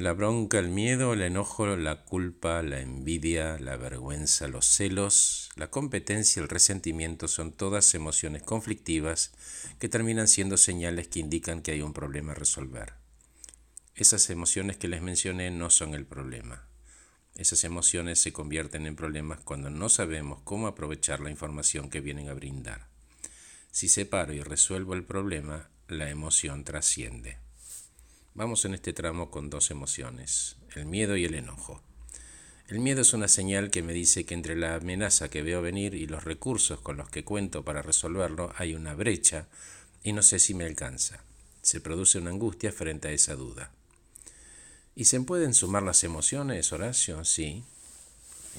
La bronca, el miedo, el enojo, la culpa, la envidia, la vergüenza, los celos, la competencia, el resentimiento son todas emociones conflictivas que terminan siendo señales que indican que hay un problema a resolver. Esas emociones que les mencioné no son el problema. Esas emociones se convierten en problemas cuando no sabemos cómo aprovechar la información que vienen a brindar. Si separo y resuelvo el problema, la emoción trasciende. Vamos en este tramo con dos emociones, el miedo y el enojo. El miedo es una señal que me dice que entre la amenaza que veo venir y los recursos con los que cuento para resolverlo hay una brecha y no sé si me alcanza. Se produce una angustia frente a esa duda. ¿Y se pueden sumar las emociones, Horacio? Sí.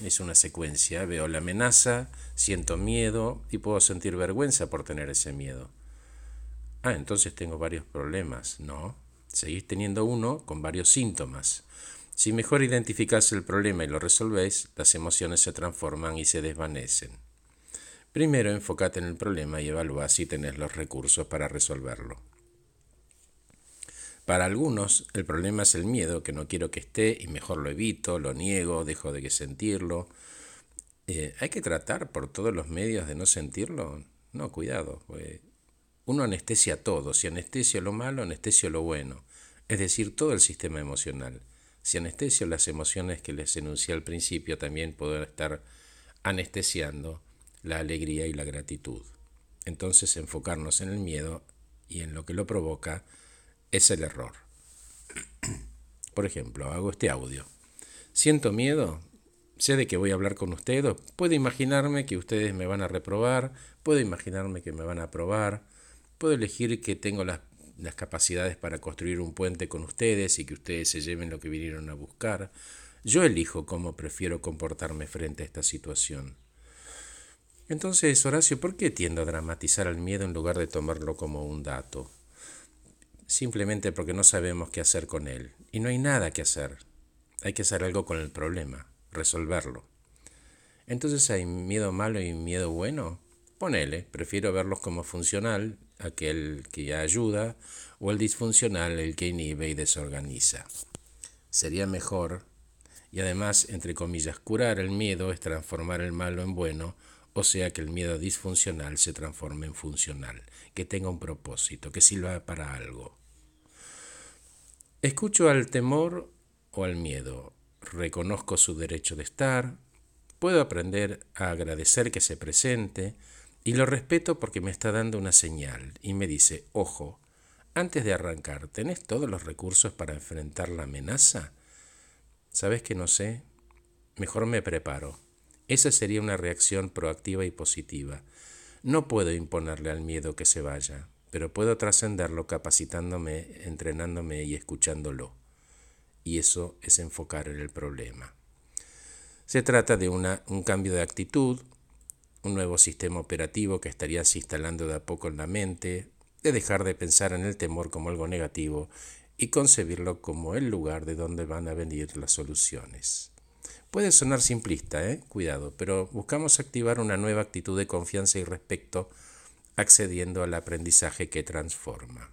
Es una secuencia. Veo la amenaza, siento miedo y puedo sentir vergüenza por tener ese miedo. Ah, entonces tengo varios problemas. No, Seguís teniendo uno con varios síntomas. Si mejor identificás el problema y lo resolvéis, las emociones se transforman y se desvanecen. Primero enfócate en el problema y evalúa si tenés los recursos para resolverlo. Para algunos, el problema es el miedo, que no quiero que esté y mejor lo evito, lo niego, dejo de sentirlo. Eh, ¿Hay que tratar por todos los medios de no sentirlo? No, cuidado. Uno anestesia todo. Si anestesio lo malo, anestesio lo bueno. Es decir, todo el sistema emocional. Si anestesio las emociones que les enuncié al principio, también puedo estar anestesiando la alegría y la gratitud. Entonces enfocarnos en el miedo y en lo que lo provoca es el error. Por ejemplo, hago este audio. Siento miedo, sé de que voy a hablar con ustedes, puedo imaginarme que ustedes me van a reprobar, puedo imaginarme que me van a aprobar, Puedo elegir que tengo las, capacidades para construir un puente con ustedes y que ustedes se lleven lo que vinieron a buscar. Yo elijo cómo prefiero comportarme frente a esta situación. Entonces, Horacio, ¿por qué tiendo a dramatizar el miedo en lugar de tomarlo como un dato? Simplemente porque no sabemos qué hacer con él. Y no hay nada que hacer. Hay que hacer algo con el problema, resolverlo. Entonces, ¿hay miedo malo y miedo bueno? Ponele, prefiero verlos como funcional aquel que ayuda, o el disfuncional, el que inhibe y desorganiza. Sería mejor, y además, entre comillas, curar el miedo es transformar el malo en bueno, o sea que el miedo disfuncional se transforme en funcional, que tenga un propósito, que sirva para algo. Escucho al temor o al miedo, reconozco su derecho de estar, puedo aprender a agradecer que se presente, y lo respeto porque me está dando una señal y me dice, ojo, antes de arrancar, ¿tenés todos los recursos para enfrentar la amenaza? ¿Sabes que no sé? Mejor me preparo. Esa sería una reacción proactiva y positiva. No puedo imponerle al miedo que se vaya, pero puedo trascenderlo capacitándome, entrenándome y escuchándolo. Y eso es enfocar en el problema. Se trata de una, un cambio de actitud, un nuevo sistema operativo que estarías instalando de a poco en la mente, de dejar de pensar en el temor como algo negativo y concebirlo como el lugar de donde van a venir las soluciones. Puede sonar simplista, ¿eh? cuidado, pero buscamos activar una nueva actitud de confianza y respeto accediendo al aprendizaje que transforma.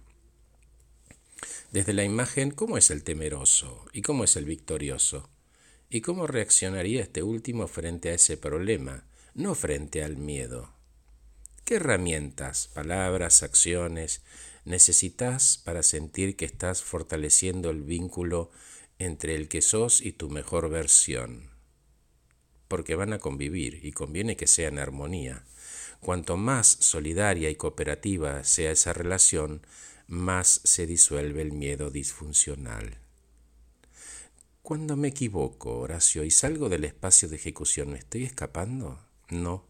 Desde la imagen, ¿cómo es el temeroso y cómo es el victorioso? ¿Y cómo reaccionaría este último frente a ese problema? No frente al miedo. ¿Qué herramientas, palabras, acciones necesitas para sentir que estás fortaleciendo el vínculo entre el que sos y tu mejor versión? Porque van a convivir y conviene que sea en armonía. Cuanto más solidaria y cooperativa sea esa relación, más se disuelve el miedo disfuncional. Cuando me equivoco, Horacio, y salgo del espacio de ejecución, ¿me estoy escapando? No,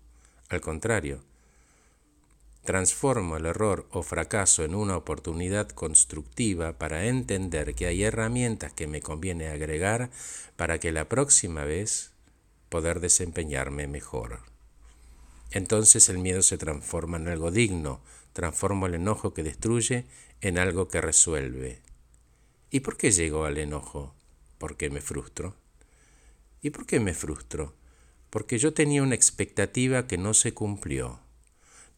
al contrario. Transformo el error o fracaso en una oportunidad constructiva para entender que hay herramientas que me conviene agregar para que la próxima vez poder desempeñarme mejor. Entonces el miedo se transforma en algo digno, transformo el enojo que destruye en algo que resuelve. ¿Y por qué llego al enojo? Porque me frustro. ¿Y por qué me frustro? Porque yo tenía una expectativa que no se cumplió.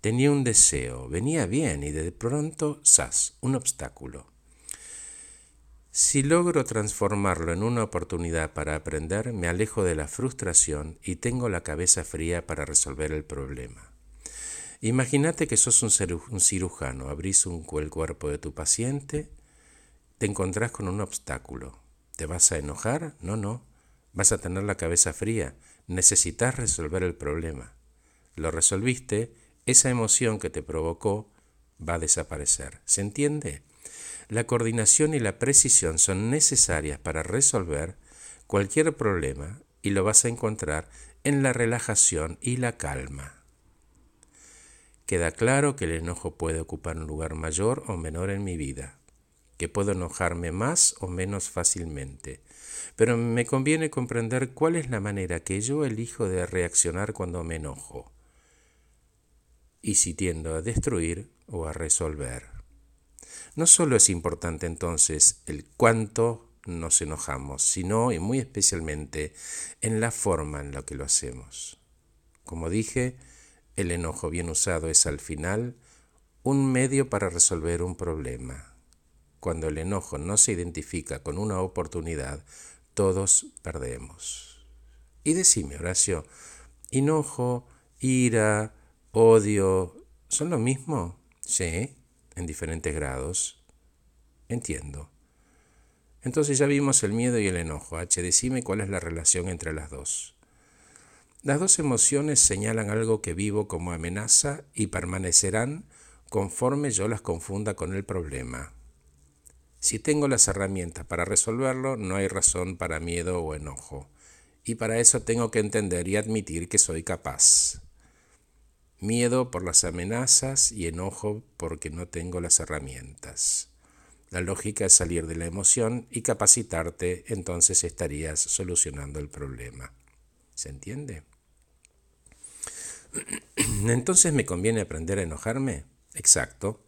Tenía un deseo, venía bien y de pronto, ¡zas!, un obstáculo. Si logro transformarlo en una oportunidad para aprender, me alejo de la frustración y tengo la cabeza fría para resolver el problema. Imagínate que sos un cirujano, abrís el cuerpo de tu paciente, te encontrás con un obstáculo. ¿Te vas a enojar? No, no. Vas a tener la cabeza fría. Necesitas resolver el problema. Lo resolviste, esa emoción que te provocó va a desaparecer. ¿Se entiende? La coordinación y la precisión son necesarias para resolver cualquier problema y lo vas a encontrar en la relajación y la calma. Queda claro que el enojo puede ocupar un lugar mayor o menor en mi vida, que puedo enojarme más o menos fácilmente, pero me conviene comprender cuál es la manera que yo elijo de reaccionar cuando me enojo, y si tiendo a destruir o a resolver. No solo es importante entonces el cuánto nos enojamos, sino y muy especialmente en la forma en la que lo hacemos. Como dije, el enojo bien usado es al final un medio para resolver un problema. Cuando el enojo no se identifica con una oportunidad, todos perdemos. Y decime, Horacio, enojo, ira, odio, ¿son lo mismo? Sí, en diferentes grados. Entiendo. Entonces ya vimos el miedo y el enojo. H, decime cuál es la relación entre las dos. Las dos emociones señalan algo que vivo como amenaza y permanecerán conforme yo las confunda con el problema. Si tengo las herramientas para resolverlo, no hay razón para miedo o enojo, y para eso tengo que entender y admitir que soy capaz. Miedo por las amenazas y enojo porque no tengo las herramientas. La lógica es salir de la emoción y capacitarte, entonces estarías solucionando el problema. ¿Se entiende? Entonces me conviene aprender a enojarme. Exacto.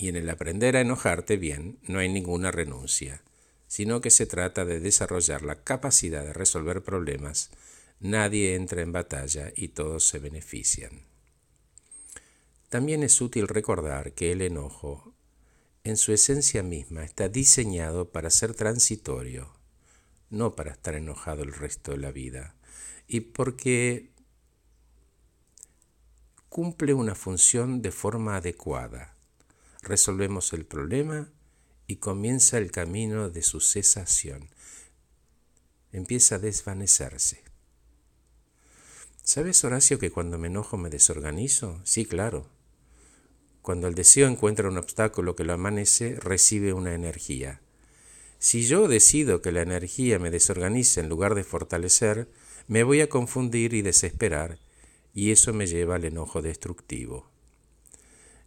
Y en el aprender a enojarte bien no hay ninguna renuncia, sino que se trata de desarrollar la capacidad de resolver problemas. Nadie entra en batalla y todos se benefician. También es útil recordar que el enojo, en su esencia misma, está diseñado para ser transitorio, no para estar enojado el resto de la vida, y porque cumple una función de forma adecuada. Resolvemos el problema y comienza el camino de su cesación. Empieza a desvanecerse. ¿Sabes, Horacio, que cuando me enojo me desorganizo? Sí, claro. Cuando el deseo encuentra un obstáculo que lo amanece, recibe una energía. Si yo decido que la energía me desorganice en lugar de fortalecer, me voy a confundir y desesperar y eso me lleva al enojo destructivo.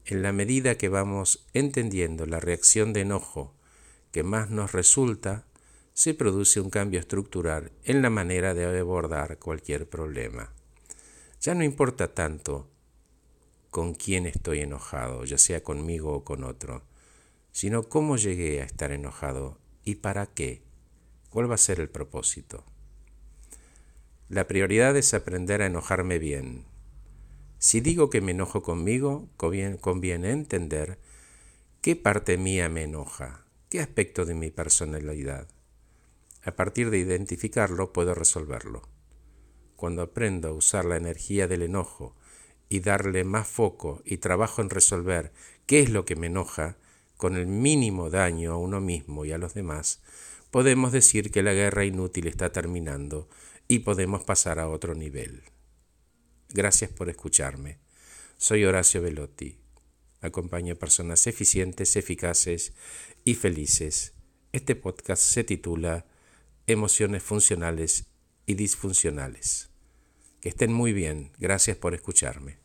En la medida que vamos entendiendo la reacción de enojo que más nos resulta, se produce un cambio estructural en la manera de abordar cualquier problema. Ya no importa tanto con quién estoy enojado, ya sea conmigo o con otro, sino cómo llegué a estar enojado y para qué, cuál va a ser el propósito. La prioridad es aprender a enojarme bien. Si digo que me enojo conmigo, conviene entender qué parte mía me enoja, qué aspecto de mi personalidad. A partir de identificarlo puedo resolverlo. Cuando aprendo a usar la energía del enojo y darle más foco y trabajo en resolver qué es lo que me enoja, con el mínimo daño a uno mismo y a los demás, podemos decir que la guerra inútil está terminando y podemos pasar a otro nivel. Gracias por escucharme. Soy Horacio Velotti. Acompaño personas eficientes, eficaces y felices. Este podcast se titula Emociones funcionales y disfuncionales. Que estén muy bien. Gracias por escucharme.